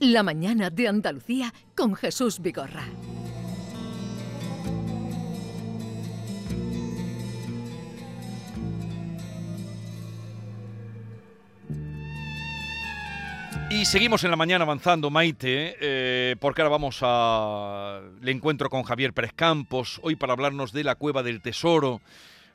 La mañana de Andalucía con Jesús Vigorra. Y seguimos en la mañana avanzando, Maite, eh, porque ahora vamos al encuentro con Javier Pérez Campos, hoy para hablarnos de la Cueva del Tesoro.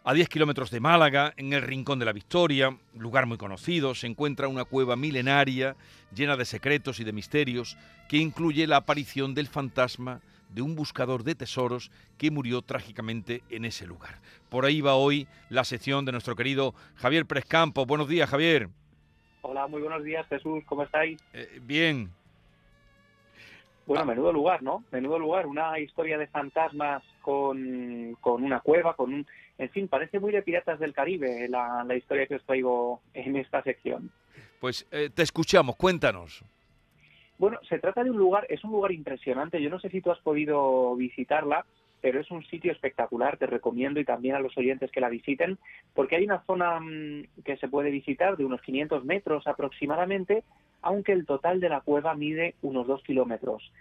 A 10 kilómetros de Málaga, en el Rincón de la Victoria, lugar muy conocido, se encuentra una cueva milenaria llena de secretos y de misterios que incluye la aparición del fantasma de un buscador de tesoros que murió trágicamente en ese lugar. Por ahí va hoy la sección de nuestro querido Javier Pérez Campos. Buenos días, Javier. Hola, muy buenos días, Jesús, ¿cómo estáis? Eh, bien. Bueno, menudo lugar, ¿no? Menudo lugar, una historia de fantasmas con, con una cueva, con un... En fin, parece muy de Piratas del Caribe la, la historia que os traigo en esta sección. Pues eh, te escuchamos, cuéntanos. Bueno, se trata de un lugar, es un lugar impresionante, yo no sé si tú has podido visitarla, pero es un sitio espectacular, te recomiendo y también a los oyentes que la visiten, porque hay una zona mm, que se puede visitar de unos 500 metros aproximadamente, aunque el total de la cueva mide unos 2 kilómetros.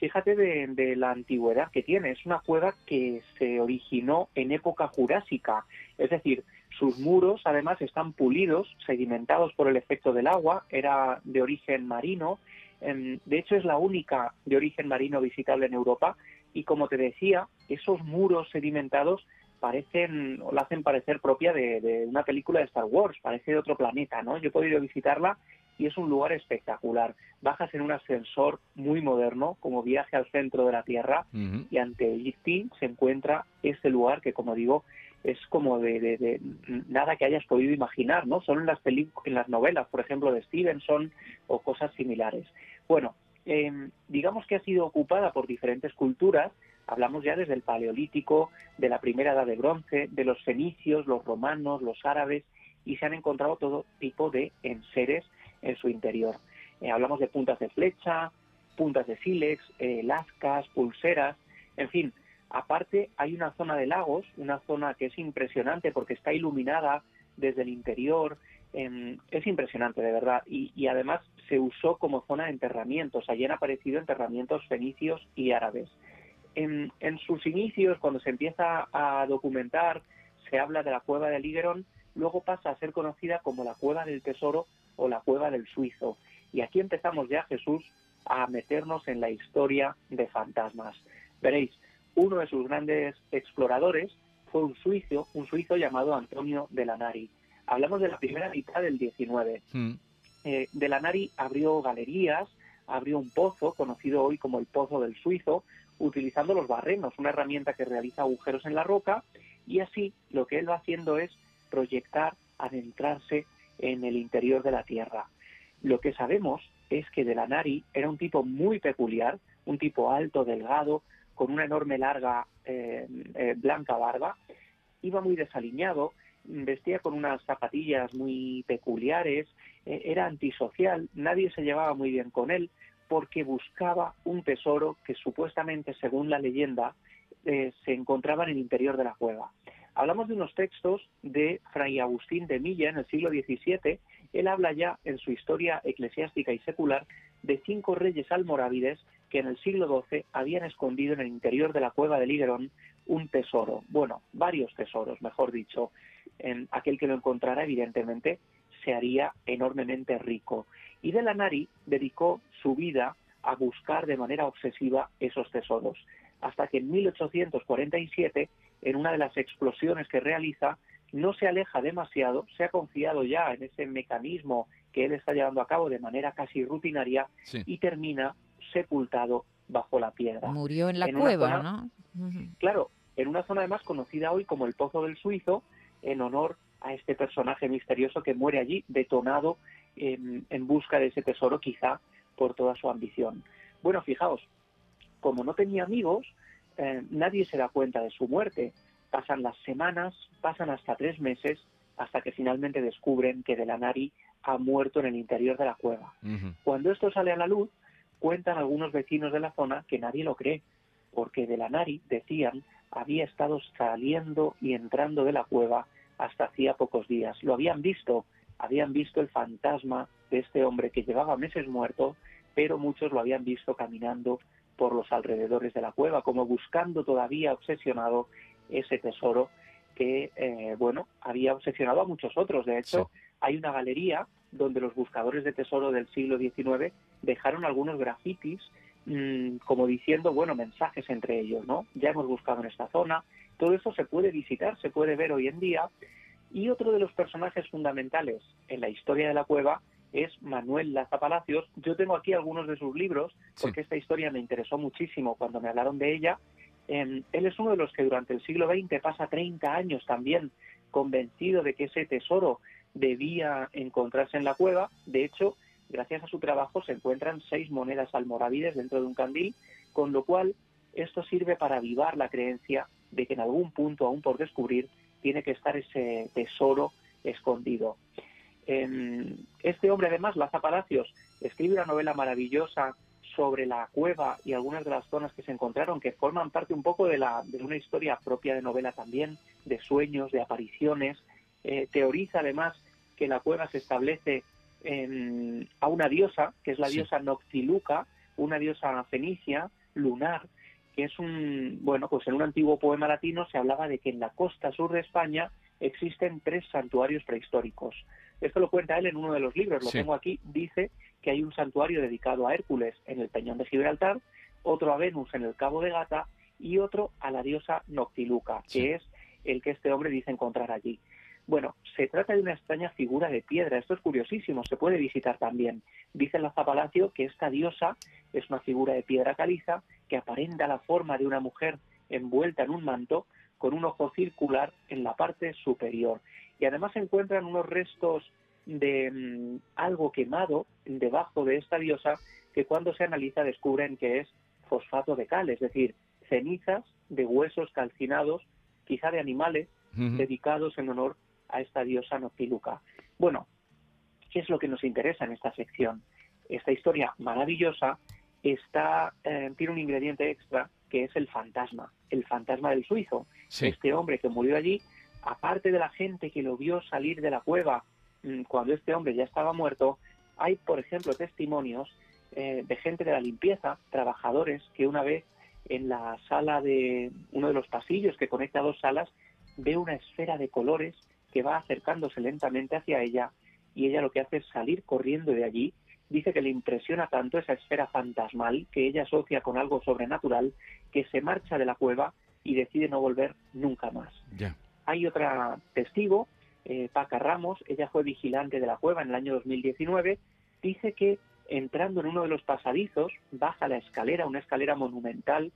Fíjate de, la antigüedad que tiene, es una cueva que se originó en época jurásica, es decir, sus muros además están pulidos, sedimentados por el efecto del agua, era de origen marino, em, de hecho es la única de origen marino visitable en Europa. Y como te decía, esos muros sedimentados parecen, o la hacen parecer propia de, una película de Star Wars, parece de otro planeta, ¿no? Yo he podido visitarla y es un lugar espectacular. Bajas en un ascensor muy moderno, como viaje al centro de la Tierra, y ante ti se encuentra este lugar que, como digo, es como de, nada que hayas podido imaginar, ¿no? Solo en las, en las novelas, por ejemplo, de Stevenson o cosas similares. Bueno, Em, digamos que ha sido ocupada por diferentes culturas, hablamos ya desde el Paleolítico, de la primera edad de bronce, de los fenicios, los romanos, los árabes, y se han encontrado todo tipo de enseres en su interior. Eh, hablamos de puntas de flecha, puntas de sílex, eh, lascas, pulseras, en fin. Aparte hay una zona de lagos, una zona que es impresionante porque está iluminada desde el interior, em, es impresionante de verdad y, además se usó como zona de enterramientos. Allí han aparecido enterramientos fenicios y árabes. En, sus inicios, cuando se empieza a documentar, se habla de la cueva de Ligeron, luego pasa a ser conocida como la cueva del tesoro o la cueva del suizo. Y aquí empezamos ya, Jesús, a meternos en la historia de fantasmas. Veréis, uno de sus grandes exploradores fue un suizo, un suizo llamado Antonio de Lanari. Hablamos de la primera mitad del 19 eh, de la Nari abrió galerías, abrió un pozo, conocido hoy como el Pozo del Suizo, utilizando los barrenos, una herramienta que realiza agujeros en la roca, y así lo que él va haciendo es proyectar, adentrarse en el interior de la Tierra. Lo que sabemos es que de Nari era un tipo muy peculiar, un tipo alto, delgado, con una enorme larga eh, eh, blanca barba, iba muy desaliñado, vestía con unas zapatillas muy peculiares, eh, era antisocial, nadie se llevaba muy bien con él porque buscaba un tesoro que supuestamente, según la leyenda, se encontraba en el interior de la cueva. Hablamos de unos textos de Fray Agustín de Milla en el siglo XVII. Él habla ya en su historia eclesiástica y secular de cinco reyes almorávides que en el siglo XII habían escondido en el interior de la cueva de Ligerón un tesoro, bueno, varios tesoros, mejor dicho. En aquel que lo encontrara, evidentemente, se haría enormemente rico. Y de la Nari dedicó su vida a buscar de manera obsesiva esos tesoros, hasta que en 1847, en una de las explosiones que realiza, no se aleja demasiado, se ha confiado ya en ese mecanismo que él está llevando a cabo de manera casi rutinaria y termina sepultado bajo la piedra. Murió en la cueva, ¿no? Claro, en una zona además conocida hoy como el Pozo del Suizo, en honor a este personaje misterioso que muere allí detonado en, busca de ese tesoro, quizá por toda su ambición. Bueno, fijaos, como no tenía amigos, eh, nadie se da cuenta de su muerte. Pasan las semanas, pasan hasta tres meses, hasta que finalmente descubren que Delanari ha muerto en el interior de la cueva. Cuando esto sale a la luz, cuentan algunos vecinos de la zona que nadie lo cree, porque Delanari, decían, había estado saliendo y entrando de la cueva hasta hacía pocos días. Lo habían visto, habían visto el fantasma de este hombre que llevaba meses muerto, pero muchos lo habían visto caminando por los alrededores de la cueva, como buscando todavía obsesionado ese tesoro que, eh, bueno, había obsesionado a muchos otros. De hecho, hay una galería donde los buscadores de tesoro del siglo XIX dejaron algunos grafitis mm, como diciendo, bueno, mensajes entre ellos, ¿no? Ya hemos buscado en esta zona. Todo eso se puede visitar, se puede ver hoy en día. Y otro de los personajes fundamentales en la historia de la cueva es Manuel Laza Palacios. Yo tengo aquí algunos de sus libros, porque esta historia me interesó muchísimo cuando me hablaron de ella. Em, él es uno de los que durante el siglo XX pasa 30 años también convencido de que ese tesoro debía encontrarse en la cueva. De hecho, gracias a su trabajo se encuentran seis monedas almorávides dentro de un candil, con lo cual esto sirve para avivar la creencia de que en algún punto aún por descubrir tiene que estar ese tesoro escondido. Este hombre, además, Laza Palacios, escribe una novela maravillosa sobre la cueva y algunas de las zonas que se encontraron, que forman parte un poco de, la, de una historia propia de novela también, de sueños, de apariciones. Eh, teoriza además que la cueva se establece en, a una diosa, que es la diosa Noctiluca, una diosa fenicia, lunar, que es un, bueno, pues en un antiguo poema latino se hablaba de que en la costa sur de España existen tres santuarios prehistóricos. Esto lo cuenta él en uno de los libros, lo tengo aquí, dice que hay un santuario dedicado a Hércules en el Peñón de Gibraltar, otro a Venus en el Cabo de Gata y otro a la diosa Noctiluca, que es el que este hombre dice encontrar allí. Bueno, se trata de una extraña figura de piedra, esto es curiosísimo, se puede visitar también. Dice la Zapalacio que esta diosa es una figura de piedra caliza que aparenta la forma de una mujer envuelta en un manto con un ojo circular en la parte superior. Y además se encuentran unos restos de mm, algo quemado debajo de esta diosa que cuando se analiza descubren que es fosfato de cal, es decir, cenizas de huesos calcinados, quizá de animales, dedicados en honor a esta diosa Noctiluca. Bueno, ¿qué es lo que nos interesa en esta sección? Esta historia maravillosa está, eh, tiene un ingrediente extra que es el fantasma, el fantasma del suizo. Este hombre que murió allí, aparte de la gente que lo vio salir de la cueva mm, cuando este hombre ya estaba muerto, hay, por ejemplo, testimonios eh, de gente de la limpieza, trabajadores que una vez en la sala de uno de los pasillos que conecta dos salas, ve una esfera de colores que va acercándose lentamente hacia ella y ella lo que hace es salir corriendo de allí dice que le impresiona tanto esa esfera fantasmal que ella asocia con algo sobrenatural que se marcha de la cueva y decide no volver nunca más. Hay otra testigo, eh, Paca Ramos, ella fue vigilante de la cueva en el año 2019, dice que entrando en uno de los pasadizos, baja la escalera, una escalera monumental,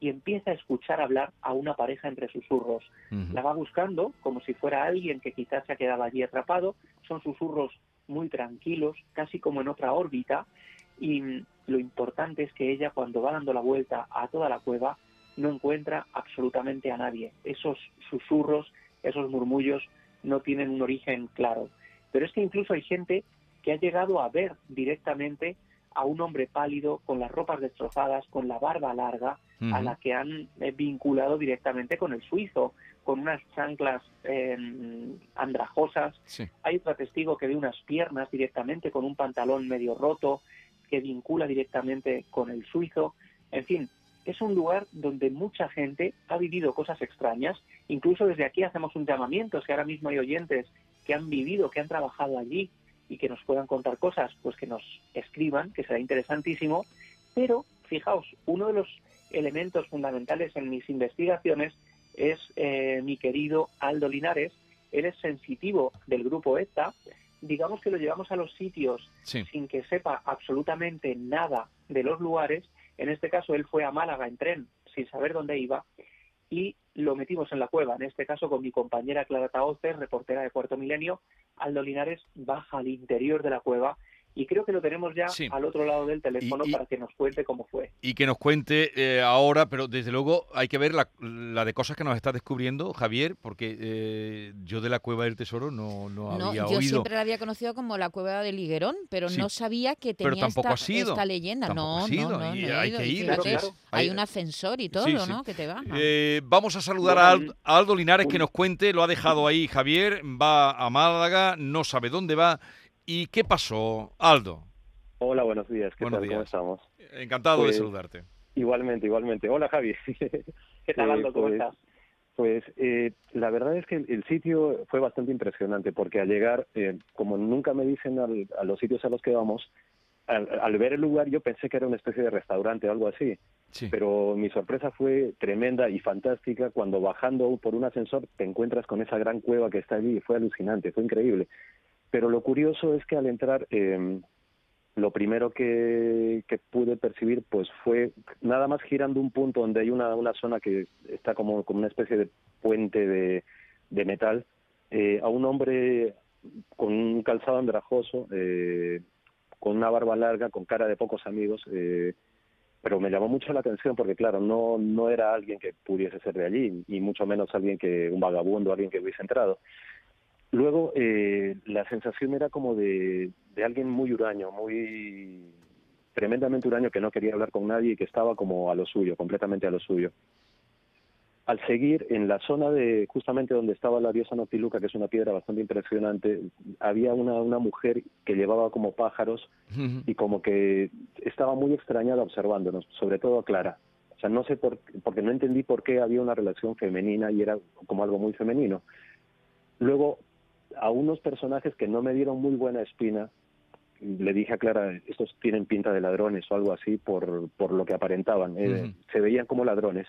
y empieza a escuchar hablar a una pareja entre susurros. La va buscando como si fuera alguien que quizás se ha quedado allí atrapado, son susurros muy tranquilos, casi como en otra órbita, y lo importante es que ella cuando va dando la vuelta a toda la cueva no encuentra absolutamente a nadie. Esos susurros, esos murmullos no tienen un origen claro. Pero es que incluso hay gente que ha llegado a ver directamente a un hombre pálido con las ropas destrozadas, con la barba larga, a la que han eh, vinculado directamente con el suizo, con unas chanclas em, andrajosas. Hay otro testigo que ve unas piernas directamente con un pantalón medio roto que vincula directamente con el suizo. En fin, es un lugar donde mucha gente ha vivido cosas extrañas. Incluso desde aquí hacemos un llamamiento, si ahora mismo hay oyentes que han vivido, que han trabajado allí y que nos puedan contar cosas, pues que nos escriban, que será interesantísimo. Pero, fijaos, uno de los elementos fundamentales en mis investigaciones es eh, mi querido Aldo Linares. Él es sensitivo del grupo ETA. Digamos que lo llevamos a los sitios sin que sepa absolutamente nada de los lugares. En este caso, él fue a Málaga en tren sin saber dónde iba y lo metimos en la cueva. En este caso, con mi compañera Clara Taoces, reportera de Cuarto Milenio, Aldo Linares baja al interior de la cueva y creo que lo tenemos ya al otro lado del teléfono para que nos cuente cómo fue. Y que nos cuente eh, ahora, pero desde luego hay que ver la, de cosas que nos está descubriendo Javier, porque eh, yo de la Cueva del Tesoro no, no, no había yo siempre la había conocido como la Cueva del Higuerón, pero no sabía que tenía esta, leyenda. no, no, no, hay que ir. hay, un ascensor y todo, ¿no? Que te va. Eh, vamos a saludar a, Aldo Linares que nos cuente, lo ha dejado ahí Javier, va a Málaga, no sabe dónde va ¿Y qué pasó, Aldo? Hola, buenos días. ¿Qué buenos tal? ¿Cómo estamos? Encantado de pues, saludarte. Igualmente, igualmente. Hola, Javi. ¿Qué tal, Aldo? ¿Cómo pues, estás? Pues eh, la verdad es que el, sitio fue bastante impresionante porque al llegar, eh, como nunca me dicen a los sitios a los que vamos, al, ver el lugar yo pensé que era una especie de restaurante o algo así. Pero mi sorpresa fue tremenda y fantástica cuando bajando por un ascensor te encuentras con esa gran cueva que está allí. Fue alucinante, fue increíble. Pero lo curioso es que al entrar, eh, lo primero que, pude percibir pues fue nada más girando un punto donde hay una, zona que está como, como una especie de puente de, de metal, eh, a un hombre con un calzado andrajoso, eh, con una barba larga, con cara de pocos amigos, eh, pero me llamó mucho la atención porque, claro, no, no era alguien que pudiese ser de allí, y mucho menos alguien que, un vagabundo, alguien que hubiese entrado. Luego, eh, la sensación era como de, de alguien muy huraño, muy tremendamente huraño, que no quería hablar con nadie y que estaba como a lo suyo, completamente a lo suyo al seguir en la zona de justamente donde estaba la diosa Noctiluca, que es una piedra bastante impresionante, había una, una mujer que llevaba como pájaros y como que estaba muy extrañada observándonos, sobre todo a Clara. O sea, no sé por porque no entendí por qué había una relación femenina y era como algo muy femenino. Luego, a unos personajes que no me dieron muy buena espina, le dije a Clara, estos tienen pinta de ladrones o algo así por, por lo que aparentaban. Eh, se veían como ladrones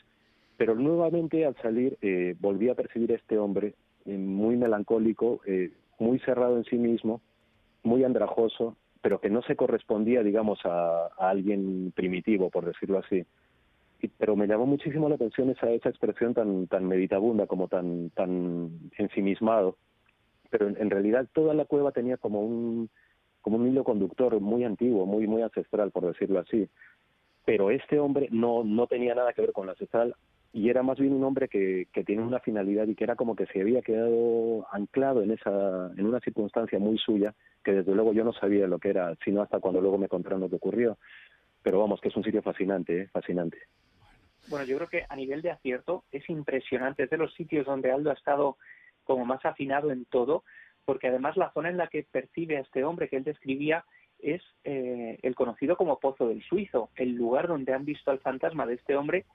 pero nuevamente al salir eh, volví a percibir a este hombre eh, muy melancólico, muy cerrado en sí mismo, muy andrajoso, pero que no se correspondía, digamos, a, alguien primitivo, por decirlo así. pero me llamó muchísimo la atención esa, esa expresión tan, tan meditabunda, como tan, tan ensimismado. Pero en, realidad toda la cueva tenía como un, como un hilo conductor muy antiguo, muy, muy ancestral, por decirlo así. Pero este hombre no, no tenía nada que ver con la ancestral, y era más bien un hombre que, que tiene una finalidad y que era como que se había quedado anclado en esa en una circunstancia muy suya que desde luego yo no sabía lo que era sino hasta cuando luego me contaron lo que ocurrió. Pero vamos que es un sitio fascinante ¿eh? fascinante. Bueno yo creo que a nivel de acierto es impresionante es de los sitios donde Aldo ha estado como más afinado en todo porque además la zona en la que percibe a este hombre que él describía es eh, el conocido como Pozo del Suizo, el lugar donde han visto al fantasma de este hombre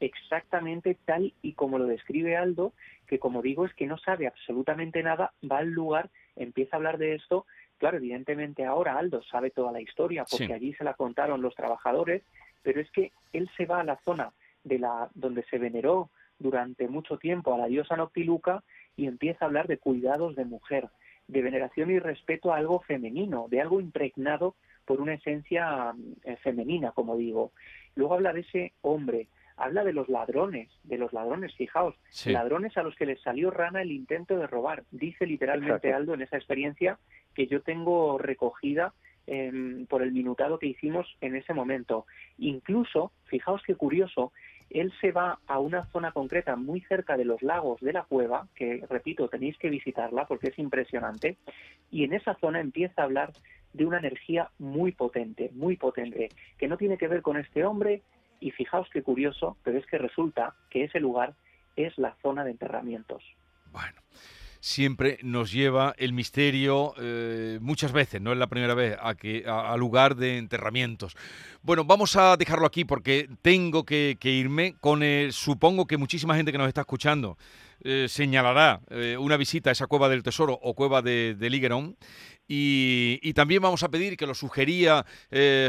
exactamente tal y como lo describe Aldo, que como digo es que no sabe absolutamente nada, va al lugar, empieza a hablar de esto, claro, evidentemente ahora Aldo sabe toda la historia porque allí se la contaron los trabajadores, pero es que él se va a la zona de la donde se veneró durante mucho tiempo a la diosa Noctiluca y empieza a hablar de cuidados de mujer, de veneración y respeto a algo femenino, de algo impregnado por una esencia eh, femenina, como digo. Luego habla de ese hombre, habla de los ladrones, de los ladrones, fijaos, ladrones a los que les salió rana el intento de robar. Dice literalmente Aldo en esa experiencia que yo tengo recogida em, por el minutado que hicimos en ese momento. Incluso, fijaos qué curioso, él se va a una zona concreta muy cerca de los lagos de la cueva, que repito, tenéis que visitarla porque es impresionante, y en esa zona empieza a hablar de una energía muy potente, muy potente, que no tiene que ver con este hombre, y fijaos qué curioso, pero es que resulta que ese lugar es la zona de enterramientos. Bueno, siempre nos lleva el misterio, eh, muchas veces, no es la primera vez, a, que, a, lugar de enterramientos. Bueno, vamos a dejarlo aquí porque tengo que, irme con el, supongo que muchísima gente que nos está escuchando eh, señalará eh, una visita a esa cueva del tesoro o cueva de, de y, también vamos a pedir que lo sugería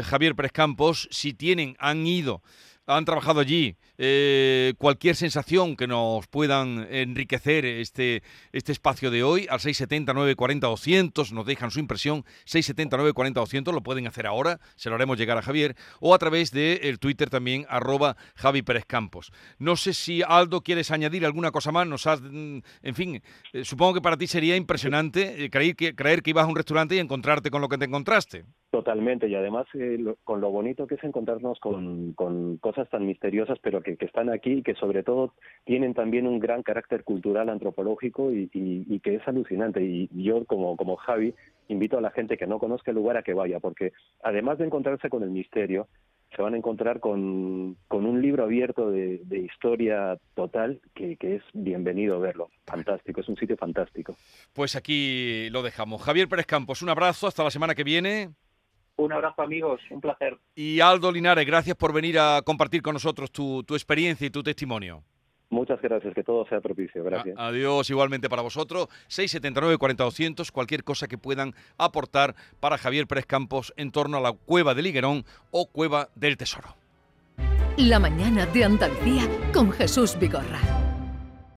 Javier Pérez Campos, si tienen, han ido han trabajado allí. Eh, cualquier sensación que nos puedan enriquecer este, este espacio de hoy al 670 940 200 nos dejan su impresión 670 940 200 lo pueden hacer ahora se lo haremos llegar a Javier o a través del el Twitter también arroba Javi Pérez Campos no sé si Aldo quieres añadir alguna cosa más nos has, mm, en fin eh, supongo que para ti sería impresionante eh, creer, que, creer que ibas a un restaurante y encontrarte con lo que te encontraste totalmente y además con lo bonito que es encontrarnos con, con cosas tan misteriosas, pero que, están aquí y que sobre todo tienen también un gran carácter cultural, antropológico y, que es alucinante. Y yo, como, como Javi, invito a la gente que no conozca el lugar a que vaya, porque además de encontrarse con el misterio, se van a encontrar con, con un libro abierto de, historia total que, que, es bienvenido verlo. Fantástico, es un sitio fantástico. Pues aquí lo dejamos. Javier Pérez Campos, un abrazo, hasta la semana que viene. Un abrazo amigos, un placer. Y Aldo Linares, gracias por venir a compartir con nosotros tu, tu experiencia y tu testimonio. Muchas gracias, que todo sea propicio. Gracias. adiós igualmente para vosotros. 679 40 cualquier cosa que puedan aportar para Javier Pérez Campos en torno a la cueva del Higuerón o cueva del Tesoro. La mañana de Andalucía con Jesús Vigorra.